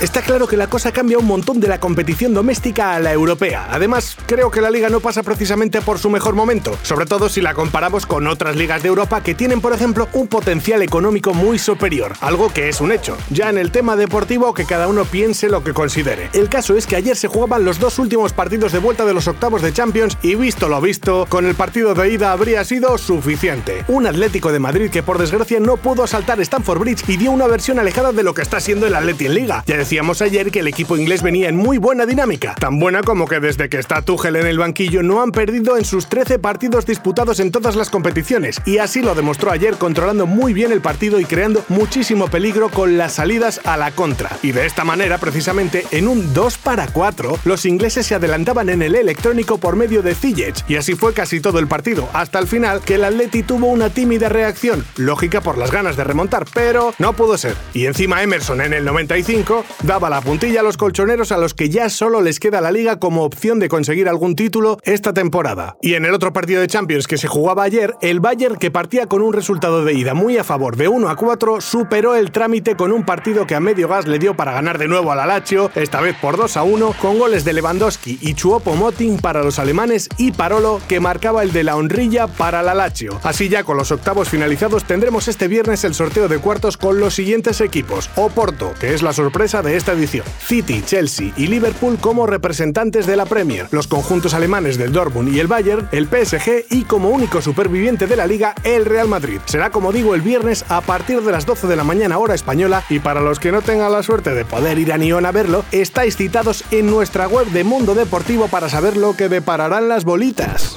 Está claro que la cosa cambia un montón de la competición doméstica a la europea. Además, creo que la liga no pasa precisamente por su mejor momento, sobre todo si la comparamos con otras ligas de Europa que tienen, por ejemplo, un potencial económico muy superior, algo que es un hecho. Ya en el tema deportivo, que cada uno piense lo que considere. El caso es que ayer se jugaban los dos últimos partidos de vuelta de los octavos de Champions y visto lo visto, con el partido de ida habría sido suficiente. Un Atlético de Madrid que por desgracia no pudo asaltar Stamford Bridge y dio una versión alejada de lo que está siendo el Atleti en Liga. Decíamos ayer que el equipo inglés venía en muy buena dinámica, tan buena como que desde que está Tuchel en el banquillo no han perdido en sus 13 partidos disputados en todas las competiciones, y así lo demostró ayer controlando muy bien el partido y creando muchísimo peligro con las salidas a la contra. Y de esta manera, precisamente, en un 2 para 4, los ingleses se adelantaban en el electrónico por medio de Ziyech, y así fue casi todo el partido, hasta el final que el Atleti tuvo una tímida reacción, lógica por las ganas de remontar, pero no pudo ser. Y encima Emerson en el 95 daba la puntilla a los colchoneros a los que ya solo les queda la liga como opción de conseguir algún título esta temporada. Y en el otro partido de Champions que se jugaba ayer, el Bayern, que partía con un resultado de ida muy a favor de 1 a 4, superó el trámite con un partido que a medio gas le dio para ganar de nuevo a la Lazio, esta vez por 2 a 1, con goles de Lewandowski y Chuopo Moting para los alemanes y Parolo, que marcaba el de la honrilla para la Lazio. Así ya con los octavos finalizados tendremos este viernes el sorteo de cuartos con los siguientes equipos. Oporto, que es la sorpresa de esta edición. City, Chelsea y Liverpool como representantes de la Premier, los conjuntos alemanes del Dortmund y el Bayern, el PSG y como único superviviente de la liga, el Real Madrid. Será como digo el viernes a partir de las 12 de la mañana hora española y para los que no tengan la suerte de poder ir a Nyon a verlo, estáis citados en nuestra web de Mundo Deportivo para saber lo que depararán las bolitas.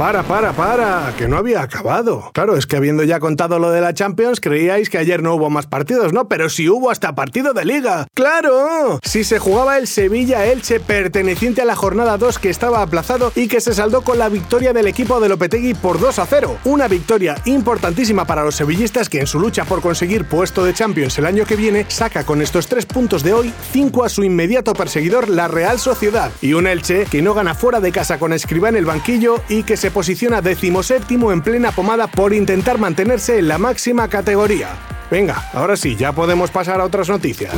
Para, para, para, que no había acabado. Claro, es que habiendo ya contado lo de la Champions, creíais que ayer no hubo más partidos, ¿no? Pero sí hubo hasta partido de liga. ¡Claro! Si se jugaba el Sevilla-Elche perteneciente a la jornada 2 que estaba aplazado y que se saldó con la victoria del equipo de Lopetegui por 2 a 0. Una victoria importantísima para los sevillistas que en su lucha por conseguir puesto de Champions el año que viene saca con estos tres puntos de hoy 5 a su inmediato perseguidor, la Real Sociedad. Y un Elche que no gana fuera de casa con Escribá en el banquillo y que se posiciona decimoséptimo en plena pomada por intentar mantenerse en la máxima categoría. Venga, ahora sí, ya podemos pasar a otras noticias.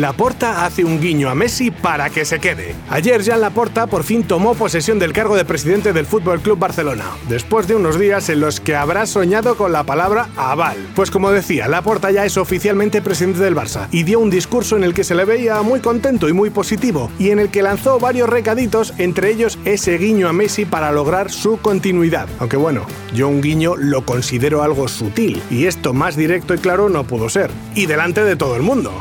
Laporta hace un guiño a Messi para que se quede. Ayer Jean Laporta por fin tomó posesión del cargo de presidente del Fútbol Club Barcelona, después de unos días en los que habrá soñado con la palabra aval. Pues como decía, Laporta ya es oficialmente presidente del Barça y dio un discurso en el que se le veía muy contento y muy positivo y en el que lanzó varios recaditos, entre ellos ese guiño a Messi para lograr su continuidad. Aunque bueno, yo un guiño lo considero algo sutil y esto más directo y claro no pudo ser. Y delante de todo el mundo.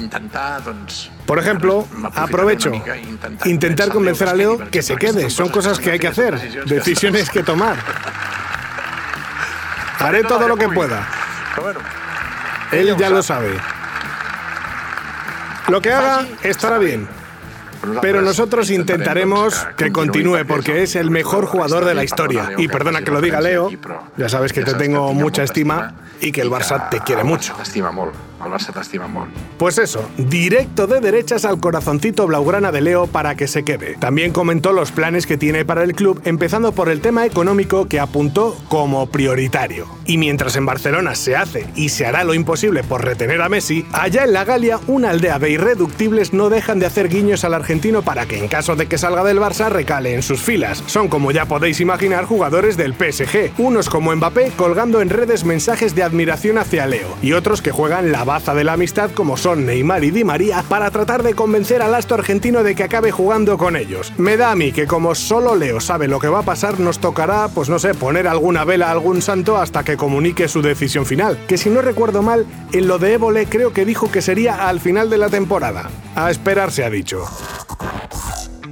Intentar, doncs... Por ejemplo, aprovecho, intentar intentar convencer a Leo que se quede. Son cosas que hay que hacer, decisiones que tomar. Haré todo lo que pueda. Él ya lo sabe. Lo que haga estará bien. Pero nosotros intentaremos que continúe porque es el mejor jugador de la historia. Y perdona que lo diga Leo, ya sabes que te tengo mucha estima y que el Barça te quiere mucho. T'estima el Barça t'estima molt. Pues eso, directo de derechas al corazoncito blaugrana de Leo para que se quede. También comentó los planes que tiene para el club, empezando por el tema económico que apuntó como prioritario. Y mientras en Barcelona se hace y se hará lo imposible por retener a Messi, allá en la Galia una aldea de irreductibles no dejan de hacer guiños al argentino para que en caso de que salga del Barça recale en sus filas. Son como ya podéis imaginar jugadores del PSG, unos como Mbappé colgando en redes mensajes de admiración hacia Leo y otros que juegan la baza de la amistad como son Neymar y Di María para tratar de convencer al astro argentino de que acabe jugando con ellos. Me da a mí que como solo Leo sabe lo que va a pasar, nos tocará, pues no sé, poner alguna vela a algún santo hasta que comunique su decisión final. Que si no recuerdo mal, en lo de Évole creo que dijo que sería al final de la temporada. A esperar se ha dicho.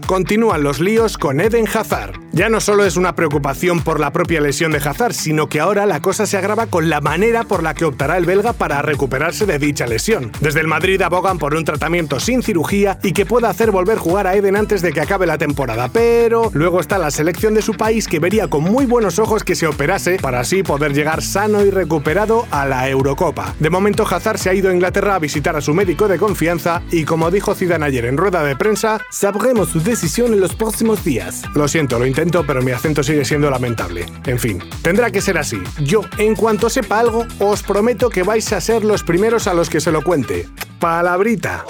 Continúan los líos con Eden Hazard. Ya no solo es una preocupación por la propia lesión de Hazard, sino que ahora la cosa se agrava con la manera por la que optará el belga para recuperarse de dicha lesión. Desde el Madrid abogan por un tratamiento sin cirugía y que pueda hacer volver jugar a Eden antes de que acabe la temporada, pero luego está la selección de su país que vería con muy buenos ojos que se operase para así poder llegar sano y recuperado a la Eurocopa. De momento Hazard se ha ido a Inglaterra a visitar a su médico de confianza y como dijo Zidane ayer en rueda de prensa, sabremos su decisión en los próximos días. Lo siento, lo pero mi acento sigue siendo lamentable. En fin, tendrá que ser así. Yo, en cuanto sepa algo, os prometo que vais a ser los primeros a los que se lo cuente. Palabrita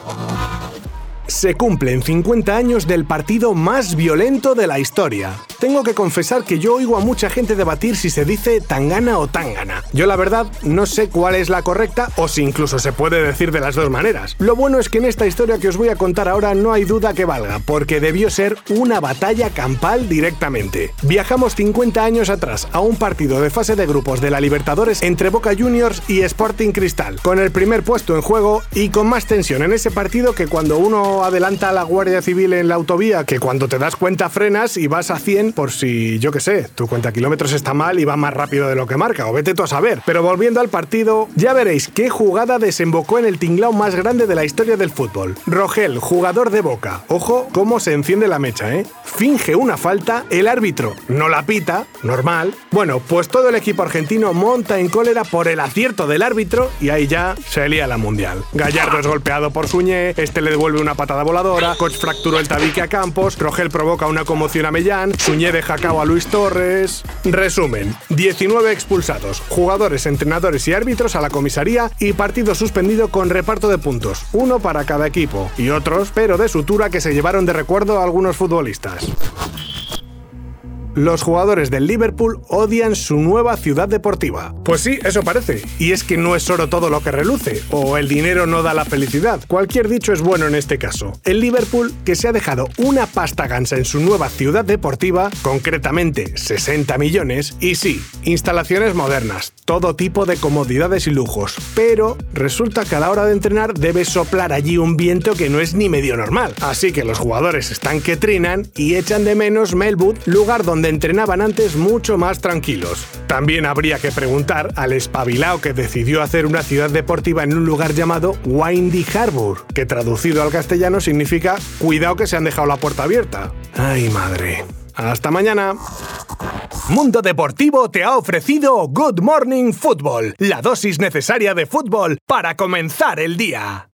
se cumplen 50 años del partido más violento de la historia. Tengo que confesar que yo oigo a mucha gente debatir si se dice tangana o tangana. Yo la verdad no sé cuál es la correcta o si incluso se puede decir de las dos maneras. Lo bueno es que en esta historia que os voy a contar ahora no hay duda que valga, porque debió ser una batalla campal directamente. Viajamos 50 años atrás a un partido de fase de grupos de la Libertadores entre Boca Juniors y Sporting Cristal, con el primer puesto en juego y con más tensión en ese partido que cuando uno adelanta a la Guardia Civil en la autovía que cuando te das cuenta frenas y vas a 100 por si, yo qué sé, tu cuenta kilómetros está mal y va más rápido de lo que marca, o vete tú a saber. Pero volviendo al partido, ya veréis qué jugada desembocó en el tinglao más grande de la historia del fútbol. Rogel, jugador de Boca. Ojo cómo se enciende la mecha, ¿eh? Finge una falta, el árbitro no la pita, normal. Bueno, pues todo el equipo argentino monta en cólera por el acierto del árbitro y ahí ya se lía la mundial. Gallardo es golpeado por Suñé, este le devuelve una patada voladora, Koch fracturó el tabique a Campos, Rogel provoca una conmoción a Mellán, Suñé deja cao a Luis Torres. Resumen: 19 expulsados, jugadores, entrenadores y árbitros a la comisaría y partido suspendido con reparto de puntos, uno para cada equipo, y otros, pero de sutura que se llevaron de recuerdo a algunos futbolistas. Los jugadores del Liverpool odian su nueva ciudad deportiva. Pues sí, eso parece. Y es que no es oro todo lo que reluce, o el dinero no da la felicidad. Cualquier dicho es bueno en este caso. El Liverpool, que se ha dejado una pasta gansa en su nueva ciudad deportiva, concretamente 60 millones, y sí, instalaciones modernas, todo tipo de comodidades y lujos. Pero resulta que a la hora de entrenar debe soplar allí un viento que no es ni medio normal. Así que los jugadores están que trinan y echan de menos Melwood, lugar entrenaban antes mucho más tranquilos. También habría que preguntar al espabilao que decidió hacer una ciudad deportiva en un lugar llamado Windy Harbour, que traducido al castellano significa cuidado que se han dejado la puerta abierta. Ay madre. Hasta mañana. Mundo Deportivo te ha ofrecido Good Morning Football, la dosis necesaria de fútbol para comenzar el día.